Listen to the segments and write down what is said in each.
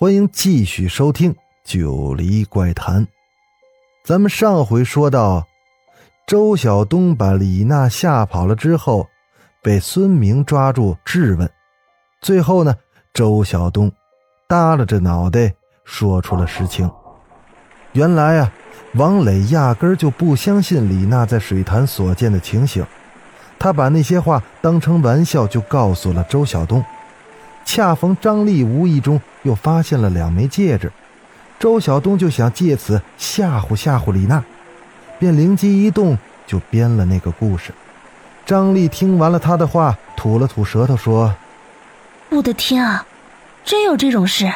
欢迎继续收听《九黎怪谈》。咱们上回说到，周晓东把李娜吓跑了之后，被孙明抓住质问。最后呢，周晓东耷拉着脑袋说出了实情。原来啊，王磊压根儿就不相信李娜在水潭所见的情形，他把那些话当成玩笑就告诉了周晓东。恰逢张丽无意中又发现了两枚戒指。周晓东就想借此吓唬吓唬李娜，便灵机一动，就编了那个故事。张丽听完了他的话，吐了吐舌头说：“我的天啊，真有这种事！”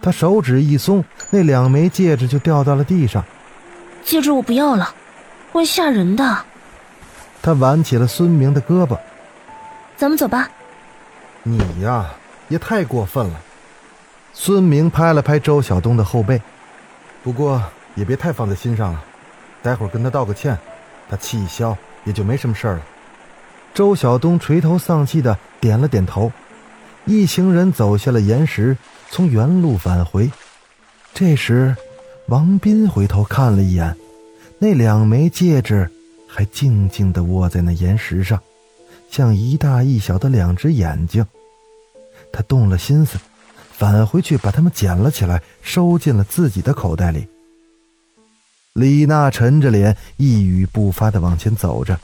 他手指一松，那两枚戒指就掉到了地上。戒指我不要了，会吓人的。他挽起了孙明的胳膊：“咱们走吧。”你呀，也太过分了。孙明拍了拍周晓东的后背，不过也别太放在心上了，待会儿跟他道个歉，他气一消也就没什么事儿了。周晓东垂头丧气的点了点头，一行人走下了岩石，从原路返回。这时，王斌回头看了一眼，那两枚戒指还静静的卧在那岩石上，像一大一小的两只眼睛。他动了心思。返回去把它们捡了起来，收进了自己的口袋里。李娜沉着脸，一语不发的往前走着。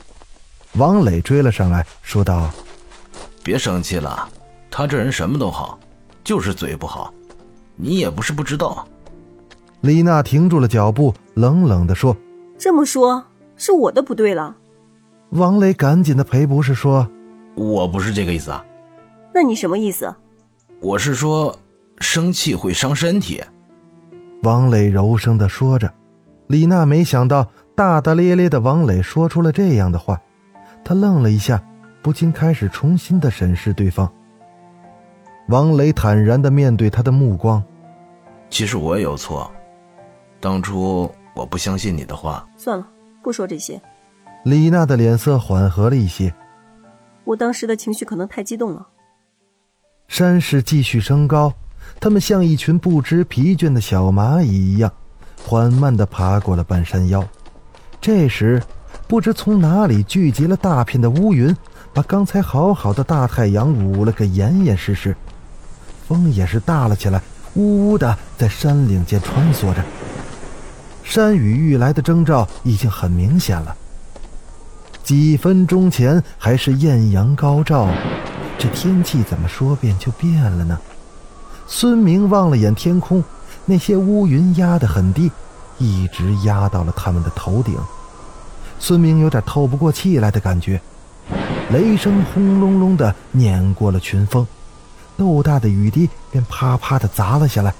王磊追了上来，说道：“别生气了，他这人什么都好，就是嘴不好。你也不是不知道。”李娜停住了脚步，冷冷的说：“这么说，是我的不对了。”王磊赶紧的赔不是说：“我不是这个意思啊。”那你什么意思？我是说。生气会伤身体，王磊柔声的说着。李娜没想到大大咧咧的王磊说出了这样的话，她愣了一下，不禁开始重新的审视对方。王磊坦然的面对他的目光：“其实我也有错，当初我不相信你的话。算了，不说这些。”李娜的脸色缓和了一些。我当时的情绪可能太激动了。山势继续升高。他们像一群不知疲倦的小蚂蚁一样，缓慢地爬过了半山腰。这时，不知从哪里聚集了大片的乌云，把刚才好好的大太阳捂了个严严实实。风也是大了起来，呜呜的在山岭间穿梭着。山雨欲来的征兆已经很明显了。几分钟前还是艳阳高照，这天气怎么说变就变了呢？孙明望了眼天空，那些乌云压得很低，一直压到了他们的头顶。孙明有点透不过气来的感觉，雷声轰隆隆的碾过了群峰，豆大的雨滴便啪啪的砸了下来。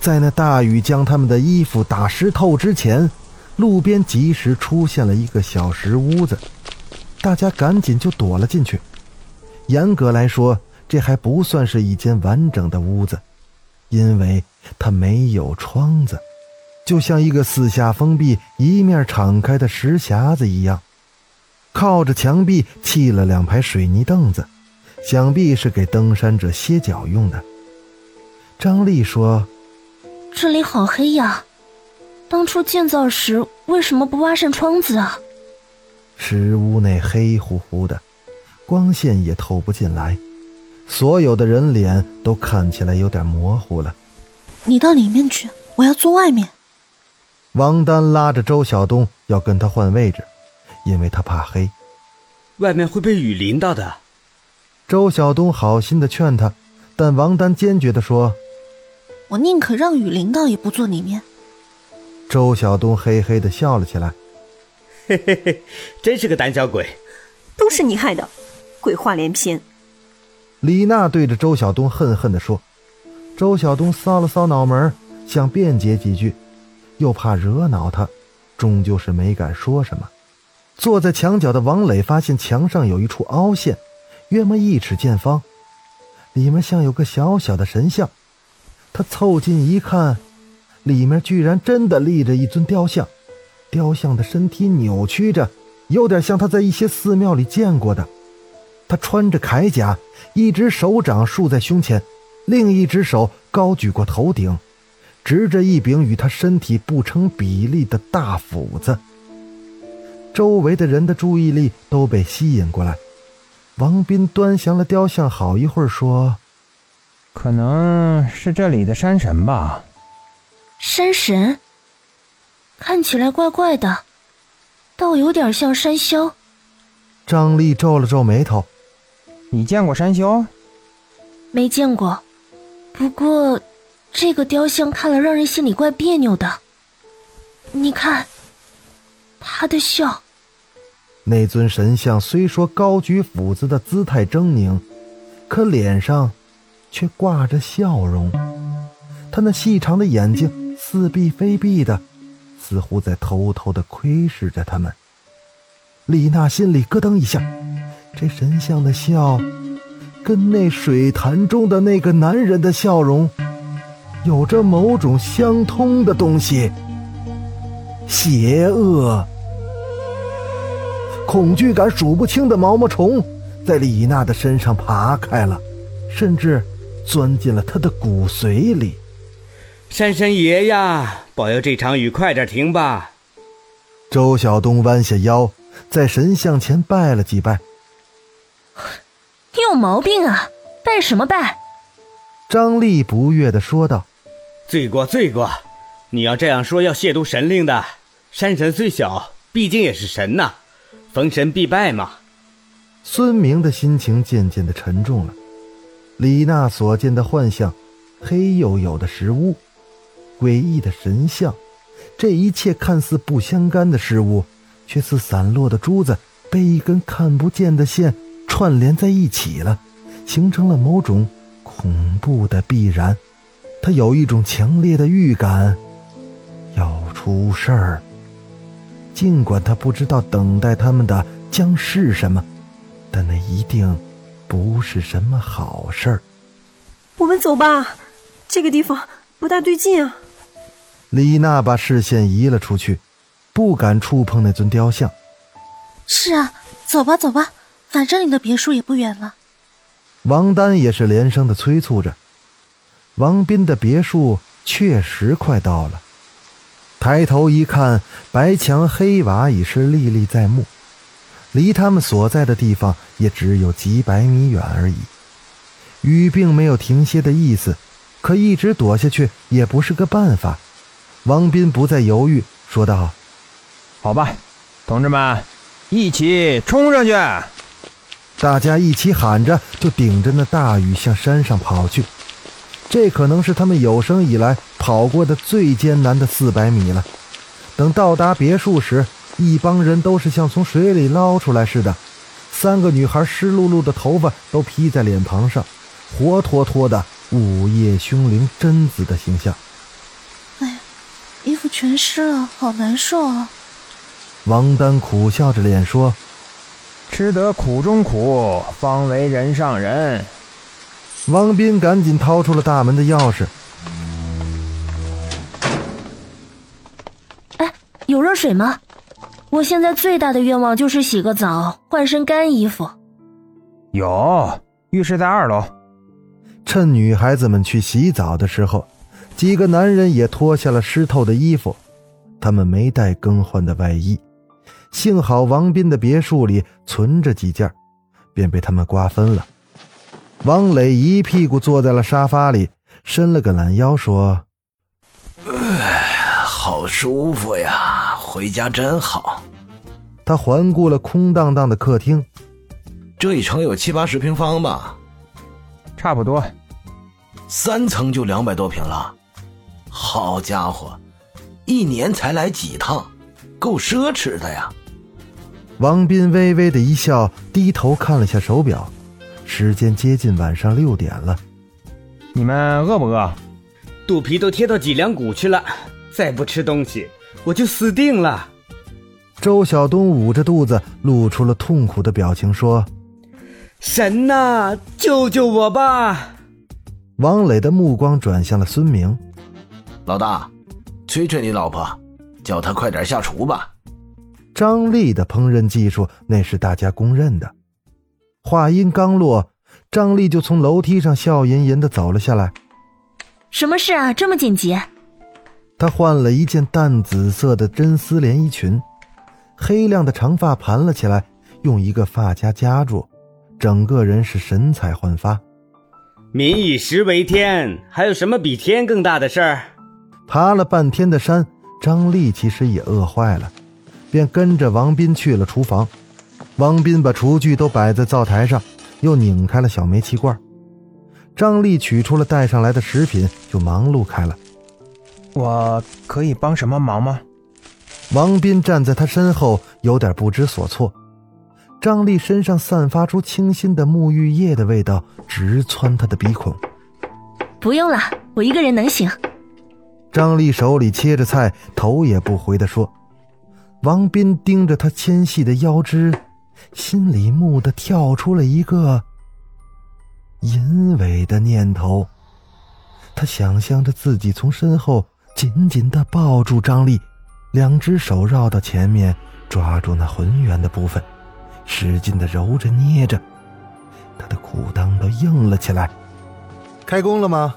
在那大雨将他们的衣服打湿透之前，路边及时出现了一个小石屋子，大家赶紧就躲了进去。严格来说，这还不算是一间完整的屋子。因为它没有窗子，就像一个四下封闭、一面敞开的石匣子一样。靠着墙壁砌了两排水泥凳子，想必是给登山者歇脚用的。张丽说：“这里好黑呀，当初建造时为什么不挖扇窗子啊？”石屋内黑乎乎的，光线也透不进来。所有的人脸都看起来有点模糊了。你到里面去，我要坐外面。王丹拉着周晓东要跟他换位置，因为他怕黑，外面会被雨淋到的。周晓东好心的劝他，但王丹坚决的说：“我宁可让雨淋到，也不坐里面。”周晓东嘿嘿的笑了起来：“嘿嘿嘿，真是个胆小鬼，都是你害的，鬼话连篇。”李娜对着周晓东恨恨地说：“周晓东搔了搔脑门，想辩解几句，又怕惹恼他，终究是没敢说什么。坐在墙角的王磊发现墙上有一处凹陷，约莫一尺见方，里面像有个小小的神像。他凑近一看，里面居然真的立着一尊雕像，雕像的身体扭曲着，有点像他在一些寺庙里见过的。他穿着铠甲，一只手掌竖在胸前，另一只手高举过头顶，执着一柄与他身体不成比例的大斧子。周围的人的注意力都被吸引过来。王斌端详了雕像好一会儿，说。可能是这里的山神吧。山神，看起来怪怪的，倒有点像山魈。张丽皱了皱眉头：“你见过山魈？没见过。不过，这个雕像看了让人心里怪别扭的。你看，他的笑。”那尊神像虽说高举斧子的姿态狰狞，可脸上……却挂着笑容，他那细长的眼睛似闭非闭的，似乎在偷偷的窥视着他们。李娜心里咯噔一下，这神像的笑，跟那水潭中的那个男人的笑容，有着某种相通的东西。邪恶、恐惧感数不清的毛毛虫，在李娜的身上爬开了，甚至。钻进了她的骨髓里。山神爷呀，保佑这场雨快点停吧！周晓东弯下腰，在神像前拜了几拜。你有毛病啊！拜什么拜？张丽不悦的说道：“罪过，罪过！你要这样说，要亵渎神灵的。山神虽小，毕竟也是神呐，逢神必拜嘛。”孙明的心情渐渐的沉重了。李娜所见的幻象，黑黝黝的石屋，诡异的神像，这一切看似不相干的事物，却似散落的珠子被一根看不见的线串联在一起了，形成了某种恐怖的必然。他有一种强烈的预感，要出事儿。尽管他不知道等待他们的将是什么，但那一定。不是什么好事儿。我们走吧，这个地方不大对劲啊。李娜把视线移了出去，不敢触碰那尊雕像。是啊，走吧，走吧，反正你的别墅也不远了。王丹也是连声的催促着。王斌的别墅确实快到了，抬头一看，白墙黑瓦已是历历在目。离他们所在的地方也只有几百米远而已。雨并没有停歇的意思，可一直躲下去也不是个办法。王斌不再犹豫，说道：“好吧，同志们，一起冲上去！”大家一起喊着，就顶着那大雨向山上跑去。这可能是他们有生以来跑过的最艰难的四百米了。等到达别墅时，一帮人都是像从水里捞出来似的，三个女孩湿漉漉的头发都披在脸庞上，活脱脱的午夜凶铃贞子的形象。哎呀，衣服全湿了，好难受啊！王丹苦笑着脸说：“吃得苦中苦，方为人上人。”王斌赶紧掏出了大门的钥匙。哎，有热水吗？我现在最大的愿望就是洗个澡，换身干衣服。有浴室在二楼。趁女孩子们去洗澡的时候，几个男人也脱下了湿透的衣服。他们没带更换的外衣，幸好王斌的别墅里存着几件，便被他们瓜分了。王磊一屁股坐在了沙发里，伸了个懒腰，说：“好舒服呀。”回家真好。他环顾了空荡荡的客厅，这一层有七八十平方吧，差不多。三层就两百多平了，好家伙，一年才来几趟，够奢侈的呀。王斌微微的一笑，低头看了下手表，时间接近晚上六点了。你们饿不饿？肚皮都贴到脊梁骨去了，再不吃东西我就死定了。周晓东捂着肚子，露出了痛苦的表情，说：“神呐，救救我吧！”王磊的目光转向了孙明，老大，催催你老婆，叫她快点下厨吧。张丽的烹饪技术那是大家公认的。话音刚落，张丽就从楼梯上笑吟吟的走了下来。什么事啊？这么紧急？她换了一件淡紫色的真丝连衣裙，黑亮的长发盘了起来，用一个发夹夹住，整个人是神采焕发。民以食为天，还有什么比天更大的事儿？爬了半天的山，张丽其实也饿坏了，便跟着王斌去了厨房。王斌把厨具都摆在灶台上，又拧开了小煤气罐。张丽取出了带上来的食品，就忙碌开了。我可以帮什么忙吗？王斌站在他身后，有点不知所措。张丽身上散发出清新的沐浴液的味道，直窜他的鼻孔。不用了，我一个人能行。张丽手里切着菜，头也不回地说。王斌盯着她纤细的腰肢，心里蓦地跳出了一个。淫猥的念头，他想象着自己从身后紧紧的抱住张丽，两只手绕到前面，抓住那浑圆的部分，使劲的揉着捏着，他的裤裆都硬了起来。开工了吗？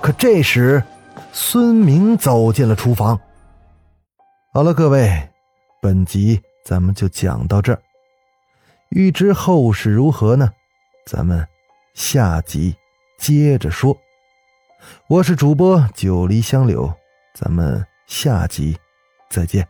可这时，孙明走进了厨房。好了，各位，本集咱们就讲到这儿。欲知后事如何呢？咱们。下集接着说，我是主播九黎香柳，咱们下集再见。